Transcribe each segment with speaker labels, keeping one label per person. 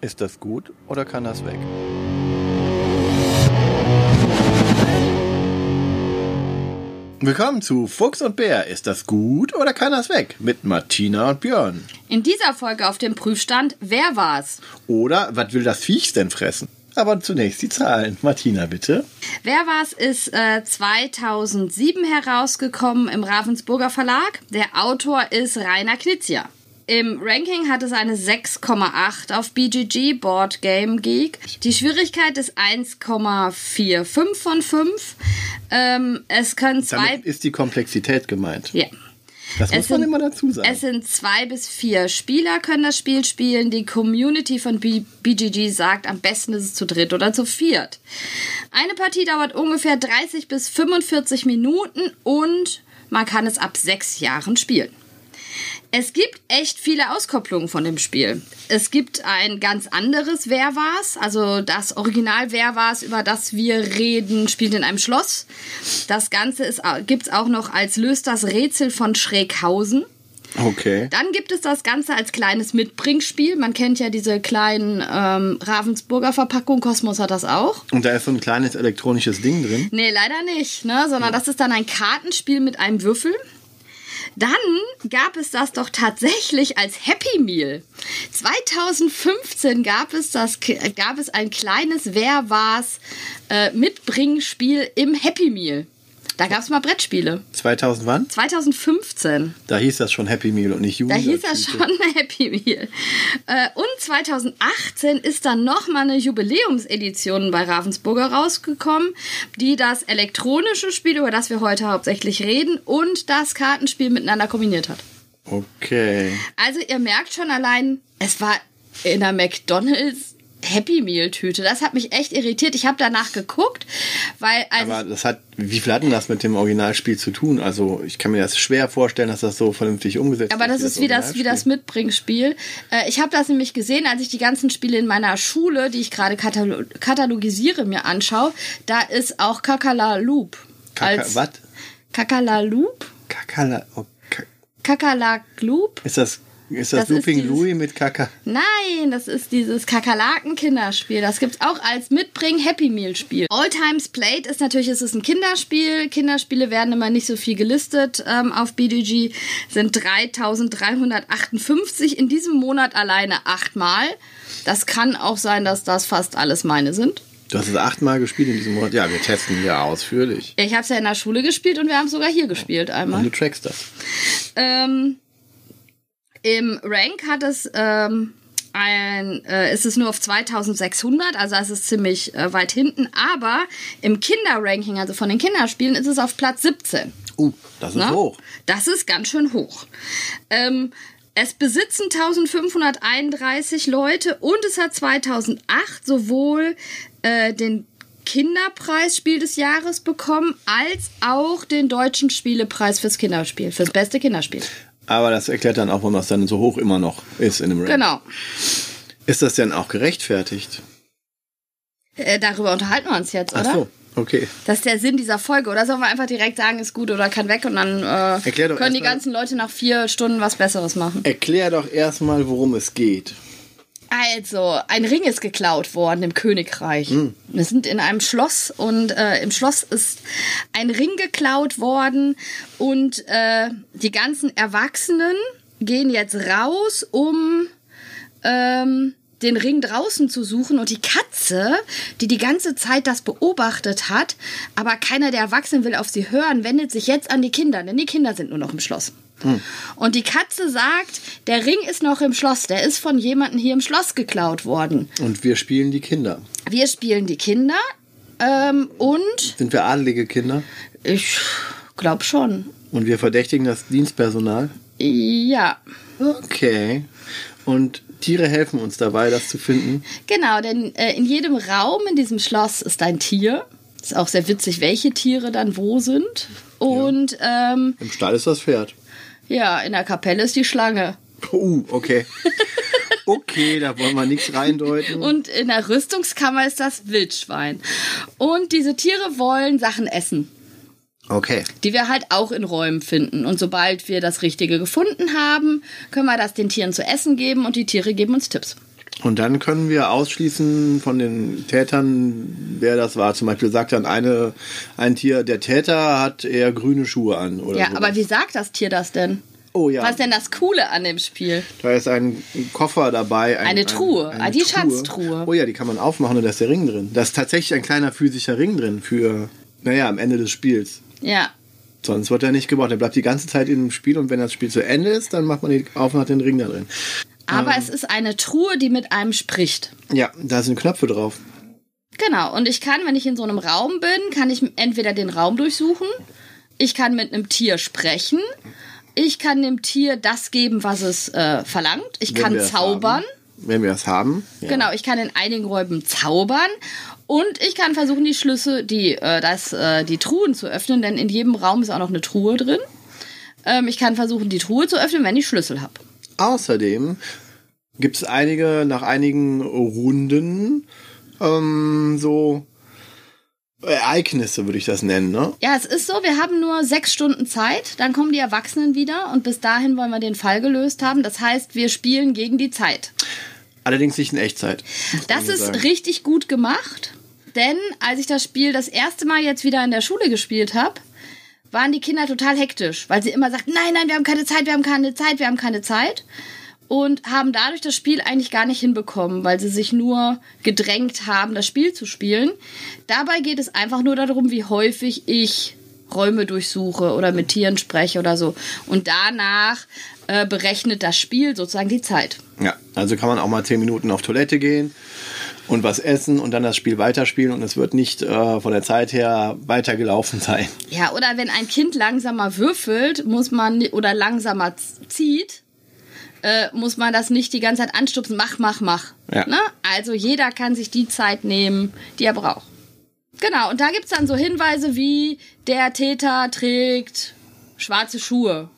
Speaker 1: Ist das gut oder kann das weg? Willkommen zu Fuchs und Bär. Ist das gut oder kann das weg? Mit Martina und Björn.
Speaker 2: In dieser Folge auf dem Prüfstand, wer war's?
Speaker 1: Oder was will das Viech denn fressen? Aber zunächst die Zahlen. Martina, bitte.
Speaker 2: Wer war's ist äh, 2007 herausgekommen im Ravensburger Verlag. Der Autor ist Rainer Knizia. Im Ranking hat es eine 6,8 auf BGG, Board Game Geek. Die Schwierigkeit ist 1,45 von 5. Ähm, es können zwei.
Speaker 1: Damit ist die Komplexität gemeint.
Speaker 2: Ja.
Speaker 1: Das muss
Speaker 2: Es
Speaker 1: man
Speaker 2: sind-
Speaker 1: immer dazu sagen.
Speaker 2: Es sind zwei bis vier Spieler können das Spiel spielen. Die Community von B BGG sagt, am besten ist es zu dritt oder zu viert. Eine Partie dauert ungefähr 30 bis 45 Minuten und man kann es ab sechs Jahren spielen. Es gibt echt viele Auskopplungen von dem Spiel. Es gibt ein ganz anderes Wer war's, also das Original Wer war's, über das wir reden, spielt in einem Schloss. Das Ganze ist, gibt's auch noch als Löst das Rätsel von Schräghausen.
Speaker 1: okay.
Speaker 2: Dann gibt es das Ganze als kleines Mitbringspiel. Man kennt ja diese kleinen ähm, Ravensburger Verpackungen. Kosmos hat das auch.
Speaker 1: Und da ist so ein kleines elektronisches Ding drin.
Speaker 2: Nee, leider nicht, ne? sondern das ist dann ein Kartenspiel mit einem Würfel. Dann gab es das doch tatsächlich als Happy Meal. 2015 gab es, das, gab es ein kleines Wer war's äh, Mitbringspiel im Happy Meal. Da gab es mal Brettspiele.
Speaker 1: 2000 wann?
Speaker 2: 2015.
Speaker 1: Da hieß das schon Happy Meal und nicht
Speaker 2: Da
Speaker 1: Jugend.
Speaker 2: hieß das schon Happy Meal. Äh, und 2018 ist dann nochmal eine Jubiläumsedition bei Ravensburger rausgekommen, die das elektronische Spiel, über das wir heute hauptsächlich reden, und das Kartenspiel miteinander kombiniert hat.
Speaker 1: Okay.
Speaker 2: Also ihr merkt schon allein, es war in der McDonald's Happy Meal Tüte. Das hat mich echt irritiert. Ich habe danach geguckt, weil als
Speaker 1: Aber das hat, wie viel hat denn das mit dem Originalspiel zu tun? Also ich kann mir das schwer vorstellen, dass das so vernünftig umgesetzt
Speaker 2: Aber das ist wie das, wie das Mitbringspiel. Äh, ich habe das nämlich gesehen, als ich die ganzen Spiele in meiner Schule, die ich gerade katalo katalogisiere, mir anschaue. Da ist auch Kakala Loop.
Speaker 1: Kaka, was?
Speaker 2: Kakala Loop?
Speaker 1: Kakala, oh, Ka-
Speaker 2: Kakalak Loop?
Speaker 1: ist das, ist das,
Speaker 2: Das
Speaker 1: Looping
Speaker 2: dieses-
Speaker 1: Louis mit Kaka?
Speaker 2: Nein, das ist dieses Kakerlaken-Kinderspiel. Das gibt's auch als Mitbring-Happy Meal-Spiel. All Times Played ist natürlich, es ist ein Kinderspiel. Kinderspiele werden immer nicht so viel gelistet ähm, auf BDG. Sind 3358 in diesem Monat alleine achtmal. Das kann auch sein, dass das fast alles meine sind.
Speaker 1: Du hast es achtmal gespielt in diesem Monat. Ja, wir testen ja ausführlich.
Speaker 2: Ich habe es ja in der Schule gespielt und wir haben es sogar hier gespielt einmal.
Speaker 1: Und du trackst das.
Speaker 2: Ähm, Im Rank hat es ähm, ein, äh, ist es nur auf 2600, also es ist ziemlich äh, weit hinten. Aber im Kinderranking, also von den Kinderspielen, ist es auf Platz 17.
Speaker 1: Uh, das ist
Speaker 2: Ne?
Speaker 1: hoch.
Speaker 2: Das ist ganz schön hoch. Ähm, es besitzen 1531 Leute und es hat 2008 sowohl äh, den Kinderpreis Spiel des Jahres bekommen, als auch den deutschen Spielepreis fürs Kinderspiel, fürs beste Kinderspiel.
Speaker 1: Aber das erklärt dann auch, warum das dann so hoch immer noch ist in dem Rank.
Speaker 2: Genau.
Speaker 1: Ist das denn auch gerechtfertigt?
Speaker 2: Äh, darüber unterhalten wir uns jetzt, oder?
Speaker 1: Ach so, okay.
Speaker 2: Das ist der Sinn dieser Folge. Oder sollen wir einfach direkt sagen, ist gut oder kann weg und dann äh, können die ganzen Leute nach vier Stunden was Besseres machen?
Speaker 1: Erklär doch erstmal, worum es geht.
Speaker 2: Also, ein Ring ist geklaut worden im Königreich. Wir sind in einem Schloss und äh, im Schloss ist ein Ring geklaut worden und äh, die ganzen Erwachsenen gehen jetzt raus, um ähm, den Ring draußen zu suchen und die Katze, die die ganze Zeit das beobachtet hat, aber keiner der Erwachsenen will auf sie hören, wendet sich jetzt an die Kinder, denn die Kinder sind nur noch im Schloss. Und die Katze sagt, der Ring ist noch im Schloss, der ist von jemandem hier im Schloss geklaut worden.
Speaker 1: Und wir spielen die Kinder.
Speaker 2: Wir spielen die Kinder ähm, und
Speaker 1: Sind wir adelige Kinder?
Speaker 2: ich glaube schon.
Speaker 1: Und wir verdächtigen das Dienstpersonal?
Speaker 2: Ja,
Speaker 1: Okay. Und Tiere helfen uns dabei, das zu finden.
Speaker 2: genau, denn äh, in jedem Raum in diesem Schloss ist ein Tier. Ist auch sehr witzig, welche Tiere dann wo sind. Und ähm,
Speaker 1: Im Stall ist das Pferd.
Speaker 2: Ja, in der Kapelle ist die Schlange.
Speaker 1: Uh, okay. Okay, da wollen wir nichts reindeuten.
Speaker 2: Und in der Rüstungskammer ist das Wildschwein. Und diese Tiere wollen Sachen essen.
Speaker 1: Okay.
Speaker 2: die wir halt auch in Räumen finden. Und sobald wir das Richtige gefunden haben, können wir das den Tieren zu essen geben und die Tiere geben uns Tipps.
Speaker 1: Und dann können wir ausschließen von den Tätern, wer das war. Zum Beispiel sagt dann eine, ein Tier, der Täter hat eher grüne Schuhe an. Oder
Speaker 2: Ja,
Speaker 1: sowas.
Speaker 2: aber wie sagt das Tier das denn?
Speaker 1: Oh ja.
Speaker 2: Was ist denn das Coole an dem Spiel?
Speaker 1: Da ist ein Koffer dabei. Ein,
Speaker 2: Eine Truhe.
Speaker 1: ein-
Speaker 2: Ah, die Schatztruhe.
Speaker 1: Oh ja, die kann man aufmachen und da ist der Ring drin. Da ist tatsächlich ein kleiner physischer Ring drin für, naja, am Ende des Spiels.
Speaker 2: Ja.
Speaker 1: Sonst wird er nicht gebraucht. Der bleibt die ganze Zeit in dem Spiel und wenn das Spiel zu Ende ist, dann macht man die auf und hat den Ring da drin.
Speaker 2: Aber
Speaker 1: Ähm.
Speaker 2: es ist eine Truhe, die mit einem spricht.
Speaker 1: Ja, da sind Knöpfe drauf.
Speaker 2: Genau. Und ich kann, wenn ich in so einem Raum bin, kann ich entweder den Raum durchsuchen, ich kann mit einem Tier sprechen, ich kann dem Tier das geben, was es äh, verlangt, ich
Speaker 1: Wenn
Speaker 2: kann zaubern.
Speaker 1: Haben. Wenn wir es haben. Ja.
Speaker 2: Genau, ich kann in einigen Räumen zaubern und ich kann versuchen, die Schlüssel, die, äh, das, äh, die Truhen zu öffnen, denn in jedem Raum ist auch noch eine Truhe drin. Ähm, ich kann versuchen, die Truhe zu öffnen, wenn ich Schlüssel habe.
Speaker 1: Außerdem gibt es einige, nach einigen Runden, ähm, so Ereignisse, würde ich das nennen, ne?
Speaker 2: Ja, es ist so, wir haben nur sechs Stunden Zeit, dann kommen die Erwachsenen wieder und bis dahin wollen wir den Fall gelöst haben. Das heißt, wir spielen gegen die Zeit.
Speaker 1: Allerdings nicht in Echtzeit.
Speaker 2: Das ist
Speaker 1: sagen.
Speaker 2: richtig gut gemacht, denn als ich das Spiel das erste Mal jetzt wieder in der Schule gespielt habe, waren die Kinder total hektisch, weil sie immer sagten, nein, nein, wir haben keine Zeit, wir haben keine Zeit, wir haben keine Zeit. Und haben dadurch das Spiel eigentlich gar nicht hinbekommen, weil sie sich nur gedrängt haben, das Spiel zu spielen. Dabei geht es einfach nur darum, wie häufig ich Räume durchsuche oder mit Tieren spreche oder so. Und danach äh, berechnet das Spiel sozusagen die Zeit.
Speaker 1: Ja, also kann man auch mal zehn Minuten auf Toilette gehen und was essen und dann das Spiel weiterspielen und es wird nicht äh, von der Zeit her weitergelaufen sein.
Speaker 2: Ja, oder wenn ein Kind langsamer würfelt, muss man oder langsamer zieht, äh, muss man das nicht die ganze Zeit anstupsen. Mach, mach, mach.
Speaker 1: Ja.
Speaker 2: Ne? Also jeder kann sich die Zeit nehmen, die er braucht. Genau, und da gibt's dann so Hinweise wie der Täter trägt schwarze Schuhe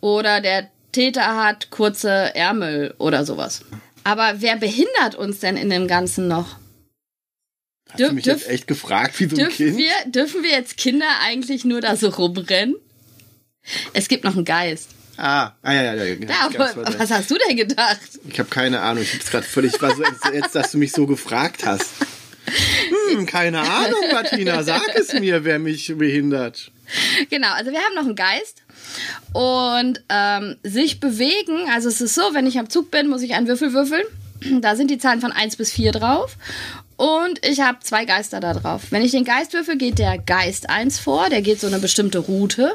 Speaker 2: oder der Täter hat kurze Ärmel oder sowas. Aber wer behindert uns denn in dem Ganzen noch?
Speaker 1: Hast du
Speaker 2: Dürf-
Speaker 1: mich
Speaker 2: dürf-
Speaker 1: jetzt echt gefragt, wie so ein
Speaker 2: Dürfen
Speaker 1: Kind?
Speaker 2: wir, dürfen wir jetzt Kinder eigentlich nur da so rumrennen? Es gibt noch einen Geist.
Speaker 1: Ah, ah ja, ja, ja.
Speaker 2: Ja,
Speaker 1: ganz
Speaker 2: aber, was hast du denn gedacht?
Speaker 1: Ich habe keine Ahnung. Ich hab's gerade völlig war so jetzt, dass du mich so gefragt hast. Hm, keine Ahnung, Martina. Sag es mir, wer mich behindert.
Speaker 2: Genau, also wir haben noch einen Geist. Und ähm, sich bewegen, also es ist so, wenn ich am Zug bin, muss ich einen Würfel würfeln. Da sind die Zahlen von 1 bis 4 drauf. Und ich habe zwei Geister da drauf. Wenn ich den Geist würfel, geht der Geist 1 vor, der geht so eine bestimmte Route.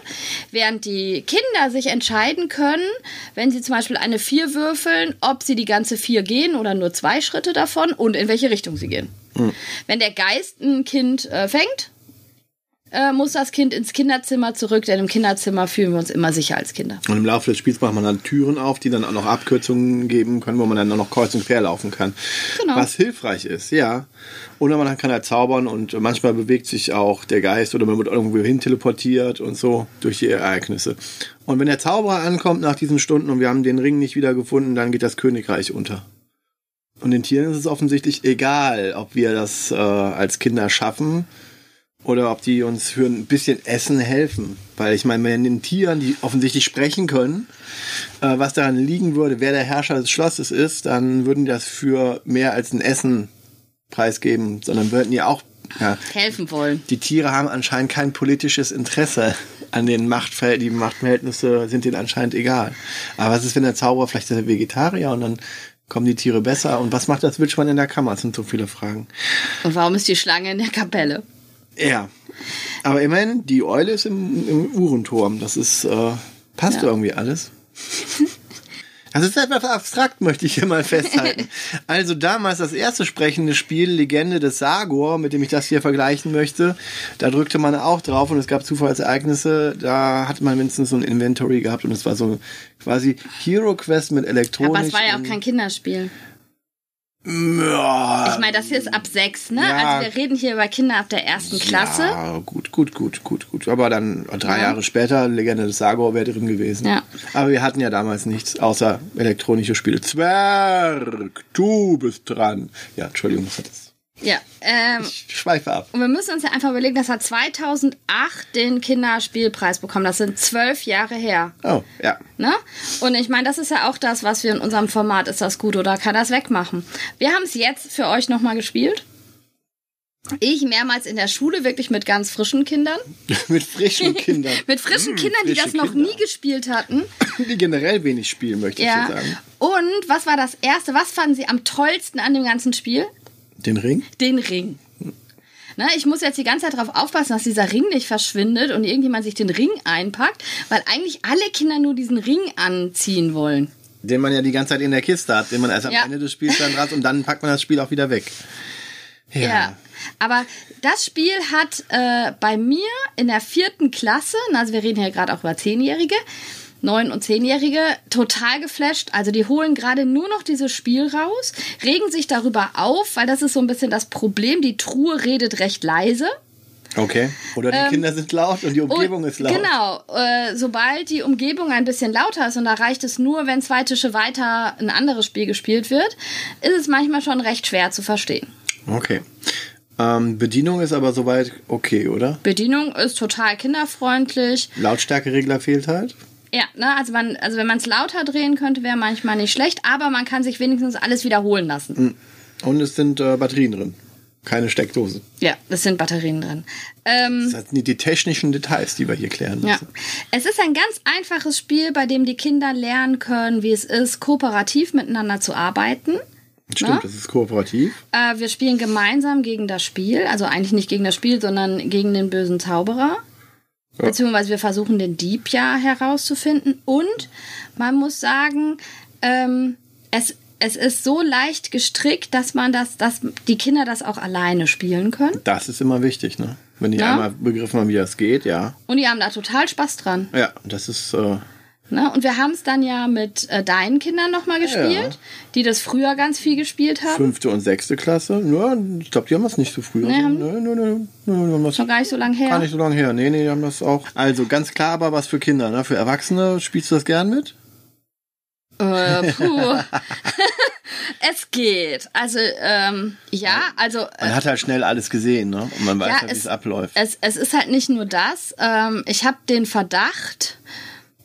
Speaker 2: Während die Kinder sich entscheiden können, wenn sie zum Beispiel eine 4 würfeln, ob sie die ganze 4 gehen oder nur zwei Schritte davon und in welche Richtung sie gehen. Wenn der Geist ein Kind äh, fängt, äh, muss das Kind ins Kinderzimmer zurück, denn im Kinderzimmer fühlen wir uns immer sicher als Kinder.
Speaker 1: Und im Laufe des Spiels macht man dann Türen auf, die dann auch noch Abkürzungen geben können, wo man dann auch noch kreuz und quer laufen kann.
Speaker 2: Genau.
Speaker 1: Was hilfreich ist, ja. Oder man kann halt zaubern und manchmal bewegt sich auch der Geist oder man wird irgendwo hin teleportiert und so durch die Ereignisse. Und wenn der Zauberer ankommt nach diesen Stunden und wir haben den Ring nicht wieder gefunden, dann geht das Königreich unter. Und den Tieren ist es offensichtlich egal, ob wir das äh, als Kinder schaffen oder ob die uns für ein bisschen Essen helfen. Weil ich meine, wenn den Tieren, die offensichtlich sprechen können, äh, was daran liegen würde, wer der Herrscher des Schlosses ist, dann würden die das für mehr als ein Essen preisgeben, sondern würden ja auch, ja,
Speaker 2: Helfen wollen.
Speaker 1: die Tiere haben anscheinend kein politisches Interesse an den Machtverhältnissen, die Machtverhältnisse sind denen anscheinend egal. Aber was ist, wenn der Zauberer vielleicht ist er Vegetarier und dann kommen die Tiere besser? Und was macht das Wildschwein in der Kammer? Das sind so viele Fragen.
Speaker 2: Und warum ist die Schlange in der Kapelle?
Speaker 1: Ja. Aber immerhin, die Eule ist im, im Uhrenturm. Das ist, äh, passt
Speaker 2: Ja.
Speaker 1: irgendwie alles. Also es ist etwas abstrakt, möchte ich hier mal festhalten. Also damals das erste sprechende Spiel, Legende des Sagor, mit dem ich das hier vergleichen möchte, da drückte man auch drauf und es gab Zufallsereignisse, da hat man mindestens so ein Inventory gehabt und es war so quasi Hero Quest mit Elektronik.
Speaker 2: Aber es war ja auch kein Kinderspiel.
Speaker 1: Ja,
Speaker 2: Ich meine, das hier ist ab sechs, ne?
Speaker 1: Ja.
Speaker 2: Also wir reden hier über Kinder ab der ersten Klasse.
Speaker 1: Ja, gut, gut, gut, gut, gut. Aber dann drei
Speaker 2: Ja.
Speaker 1: Jahre später, Legende des Sagor wäre drin gewesen.
Speaker 2: Ja.
Speaker 1: Aber wir hatten ja damals nichts außer elektronische Spiele. Zwerg, du bist dran. Ja, Entschuldigung, was hat das?
Speaker 2: Ja, ähm,
Speaker 1: Ich schweife ab.
Speaker 2: und wir müssen uns ja einfach überlegen, dass er 2008 den Kinderspielpreis bekommen. Das sind zwölf Jahre her.
Speaker 1: Oh, ja.
Speaker 2: Ne? Und ich meine, das ist ja auch das, was wir in unserem Format ist das gut oder kann das wegmachen. Wir haben es jetzt für euch nochmal gespielt. Ich mehrmals in der Schule, wirklich mit ganz frischen Kindern.
Speaker 1: Mit frischen Kindern.
Speaker 2: Mit frischen
Speaker 1: Mm,
Speaker 2: Kindern, die
Speaker 1: frische
Speaker 2: das noch
Speaker 1: Kinder.
Speaker 2: nie gespielt hatten.
Speaker 1: Die generell wenig spielen, möchte ich
Speaker 2: Ja.
Speaker 1: so sagen.
Speaker 2: Und was war das Erste? Was fanden Sie am tollsten an dem ganzen Spiel?
Speaker 1: Den Ring?
Speaker 2: Den Ring. Ne, ich muss jetzt die ganze Zeit darauf aufpassen, dass dieser Ring nicht verschwindet und irgendjemand sich den Ring einpackt, weil eigentlich alle Kinder nur diesen Ring anziehen wollen.
Speaker 1: Den man ja die ganze Zeit in der Kiste hat, den man erst am
Speaker 2: Ja.
Speaker 1: Ende des Spiels dann dran und dann packt man das Spiel auch wieder weg. Ja.
Speaker 2: Ja. Aber das Spiel hat äh, bei mir in der vierten Klasse, also wir reden hier gerade auch über Zehnjährige, neun- und zehnjährige, total geflasht. Also die holen gerade nur noch dieses Spiel raus, regen sich darüber auf, weil das ist so ein bisschen das Problem. Die Truhe redet recht leise.
Speaker 1: Okay. Oder die Kinder sind laut und die Umgebung
Speaker 2: Ähm, Und
Speaker 1: ist laut.
Speaker 2: Genau, äh, sobald die Umgebung ein bisschen lauter ist und da reicht es nur, wenn zwei Tische weiter ein anderes Spiel gespielt wird, ist es manchmal schon recht schwer zu verstehen.
Speaker 1: Okay. Ähm, Bedienung ist aber soweit okay, oder?
Speaker 2: Bedienung ist total kinderfreundlich.
Speaker 1: Lautstärkeregler fehlt halt.
Speaker 2: Ja, ne, also, man, also wenn man es lauter drehen könnte, wäre manchmal nicht schlecht, aber man kann sich wenigstens alles wiederholen lassen.
Speaker 1: Und es sind äh, Batterien drin. Keine Steckdose.
Speaker 2: Ja, es sind Batterien drin. Ähm,
Speaker 1: Das sind die technischen Details, die wir hier klären
Speaker 2: ja.
Speaker 1: müssen.
Speaker 2: Es ist ein ganz einfaches Spiel, bei dem die Kinder lernen können, wie es ist, kooperativ miteinander zu arbeiten.
Speaker 1: Stimmt,
Speaker 2: Na?
Speaker 1: das ist kooperativ.
Speaker 2: Äh, wir spielen gemeinsam gegen das Spiel, also eigentlich nicht gegen das Spiel, sondern gegen den bösen Zauberer.
Speaker 1: Ja.
Speaker 2: Beziehungsweise wir versuchen den Dieb ja herauszufinden. Und man muss sagen, ähm, es, es ist so leicht gestrickt, dass man das, dass die Kinder das auch alleine spielen können.
Speaker 1: Das ist immer wichtig, ne? Wenn die
Speaker 2: Ja.
Speaker 1: einmal begriffen haben, wie das geht, ja.
Speaker 2: Und die haben da total Spaß dran.
Speaker 1: Ja, das ist. Äh,
Speaker 2: Ne? Und wir haben es dann ja mit äh, deinen Kindern nochmal gespielt,
Speaker 1: Ja.
Speaker 2: die das früher ganz viel gespielt haben.
Speaker 1: fünfte und sechste Klasse. Ja, ich glaube, die haben das nicht so früh.
Speaker 2: Nee, haben-
Speaker 1: nee, nee, nee, nee, haben das
Speaker 2: Noch gar nicht so lange her.
Speaker 1: gar nicht so lange her. Nee, nee, die haben das auch. Also ganz klar, aber was für Kinder. Ne? Für Erwachsene spielst du das gern mit?
Speaker 2: Äh, puh. es geht. Also, ähm, ja, also
Speaker 1: Man hat halt schnell alles gesehen, ne? Und man weiß
Speaker 2: Ja,
Speaker 1: halt, wie
Speaker 2: es-
Speaker 1: es abläuft.
Speaker 2: es, es ist halt nicht nur das. Ähm, ich habe den Verdacht,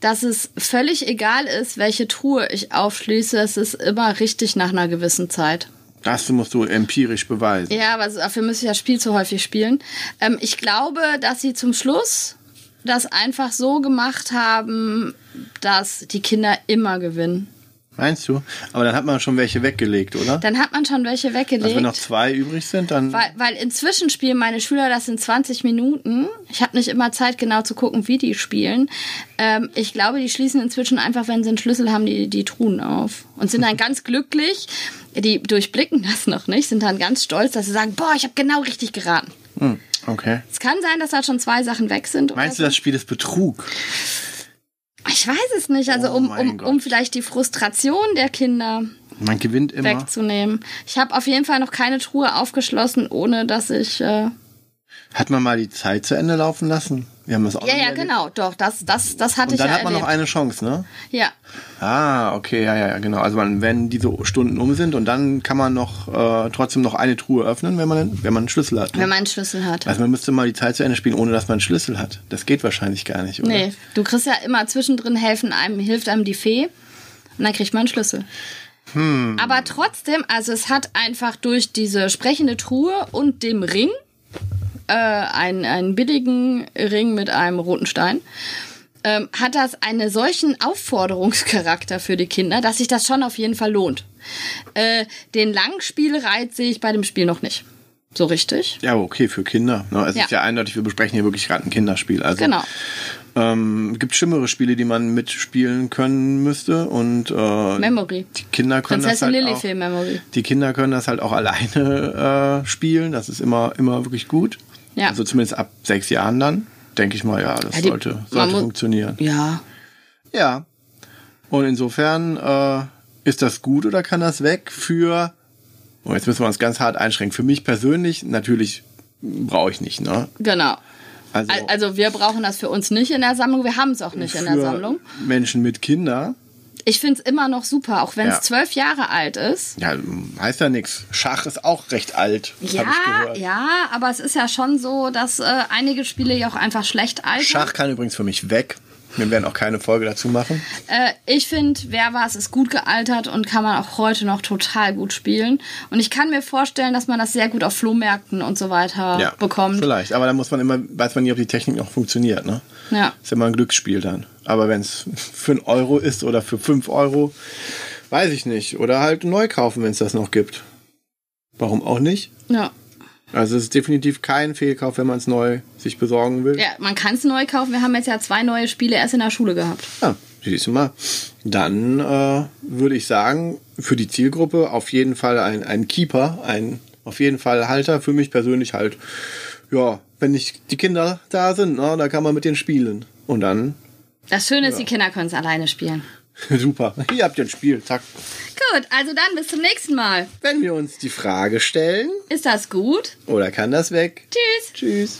Speaker 2: dass es völlig egal ist, welche Truhe ich aufschließe. Es ist immer richtig nach einer gewissen Zeit.
Speaker 1: Das musst du empirisch beweisen.
Speaker 2: Ja, aber dafür müsste ich das Spiel zu häufig spielen. Ähm, ich glaube, dass sie zum Schluss das einfach so gemacht haben, dass die Kinder immer gewinnen.
Speaker 1: Meinst du? Aber dann hat man schon welche weggelegt, oder?
Speaker 2: Dann hat man schon welche weggelegt.
Speaker 1: Also wenn noch zwei übrig sind, dann.
Speaker 2: Weil, weil inzwischen spielen meine Schüler das in 20 Minuten. Ich habe nicht immer Zeit, genau zu gucken, wie die spielen. Ähm, ich glaube, die schließen inzwischen einfach, wenn sie einen Schlüssel haben, die, die Truhen auf. Und sind dann ganz glücklich. Die durchblicken das noch nicht, sind dann ganz stolz, dass sie sagen, boah, ich habe genau richtig geraten.
Speaker 1: Hm, okay.
Speaker 2: Es kann sein, dass da schon zwei Sachen weg sind.
Speaker 1: Meinst du,
Speaker 2: so.
Speaker 1: das Spiel ist Betrug?
Speaker 2: Ich weiß es nicht. Also
Speaker 1: Oh
Speaker 2: um, um, um vielleicht die Frustration der Kinder
Speaker 1: Man gewinnt immer.
Speaker 2: wegzunehmen. Ich habe auf jeden Fall noch keine Truhe aufgeschlossen, ohne dass ich... Äh,
Speaker 1: Hat man mal die Zeit zu Ende laufen lassen? Wir haben das auch
Speaker 2: ja, ja, genau. Doch, das, das, das hatte
Speaker 1: Und
Speaker 2: ich
Speaker 1: dann
Speaker 2: ja
Speaker 1: hat man noch
Speaker 2: erlebt.
Speaker 1: eine Chance, ne?
Speaker 2: Ja,
Speaker 1: Ah, okay, ja, ja, ja, genau. Also man, wenn diese Stunden um sind und dann kann man noch äh, trotzdem noch eine Truhe öffnen, wenn man, wenn man einen Schlüssel hat. Ne?
Speaker 2: wenn man einen Schlüssel hat.
Speaker 1: also man müsste mal die Zeit zu Ende spielen, ohne dass man einen Schlüssel hat. Das geht wahrscheinlich gar nicht, oder?
Speaker 2: Nee, du kriegst ja immer zwischendrin helfen einem, hilft einem die Fee und dann kriegt man einen Schlüssel.
Speaker 1: Hm.
Speaker 2: Aber trotzdem, also es hat einfach durch diese sprechende Truhe und dem Ring, äh, einen, einen billigen Ring mit einem roten Stein, ähm, hat das einen solchen Aufforderungscharakter für die Kinder, dass sich das schon auf jeden Fall lohnt. Äh, den Langspielreiz sehe ich bei dem Spiel noch nicht. So richtig.
Speaker 1: Ja, okay, für Kinder. Ne? Es
Speaker 2: Ja.
Speaker 1: ist ja eindeutig, wir besprechen hier wirklich gerade ein Kinderspiel. Also
Speaker 2: Genau.
Speaker 1: ähm, gibt schlimmere Spiele, die man mitspielen können müsste und äh,
Speaker 2: Memory.
Speaker 1: die Kinder können das
Speaker 2: Prinzessin
Speaker 1: halt
Speaker 2: Lily
Speaker 1: auch,
Speaker 2: Memory.
Speaker 1: die Kinder können das halt auch alleine äh, spielen. Das ist immer immer wirklich gut.
Speaker 2: Ja.
Speaker 1: Also zumindest ab sechs Jahren dann denke ich mal, ja, das
Speaker 2: Ja, die-
Speaker 1: sollte sollte funktionieren.
Speaker 2: Ja.
Speaker 1: Ja. Und insofern äh, ist das gut oder kann das weg für Oh, jetzt müssen wir uns ganz hart einschränken. Für mich persönlich natürlich brauche ich nicht, ne?
Speaker 2: Genau.
Speaker 1: Also,
Speaker 2: Al- Also wir brauchen das für uns nicht in der Sammlung. Wir haben es auch nicht in der Sammlung.
Speaker 1: Menschen mit Kindern
Speaker 2: Ich finde es immer noch super, auch wenn es
Speaker 1: Ja.
Speaker 2: zwölf Jahre alt ist.
Speaker 1: Ja, heißt ja nichts. Schach ist auch recht alt,
Speaker 2: Ja,
Speaker 1: ich gehört.
Speaker 2: ja, aber es ist ja schon so, dass äh, einige Spiele ja auch einfach schlecht altern.
Speaker 1: Schach kann übrigens für mich weg. Wir werden auch keine Folge dazu machen.
Speaker 2: Äh, ich finde, wer was ist gut gealtert und kann man auch heute noch total gut spielen. Und ich kann mir vorstellen, dass man das sehr gut auf Flohmärkten und so weiter
Speaker 1: Ja,
Speaker 2: bekommt.
Speaker 1: Vielleicht, aber da muss man immer, weiß man nie, ob die Technik noch funktioniert. Ne?
Speaker 2: Ja.
Speaker 1: Ist immer ein Glücksspiel dann. Aber wenn es für einen Euro ist oder für 5 Euro, weiß ich nicht. Oder halt neu kaufen, wenn es das noch gibt. Warum auch nicht?
Speaker 2: Ja.
Speaker 1: Also es ist definitiv kein Fehlkauf, wenn man es neu sich besorgen will.
Speaker 2: ja, man kann es neu kaufen. Wir haben jetzt ja zwei neue Spiele erst in der Schule gehabt.
Speaker 1: Ja, siehst du mal. Dann äh, würde ich sagen, für die Zielgruppe auf jeden Fall ein, ein Keeper, ein auf jeden Fall Halter. Für mich persönlich halt, ja, wenn nicht die Kinder da sind, ne, da kann man mit denen spielen. Und dann,
Speaker 2: Das Schöne ist, die Kinder können es alleine spielen.
Speaker 1: super, hier habt ihr ein Spiel, zack.
Speaker 2: Gut, also dann bis zum nächsten Mal.
Speaker 1: Wenn wir uns die Frage stellen,
Speaker 2: Ist das gut?
Speaker 1: oder kann das weg?
Speaker 2: Tschüss.
Speaker 1: Tschüss.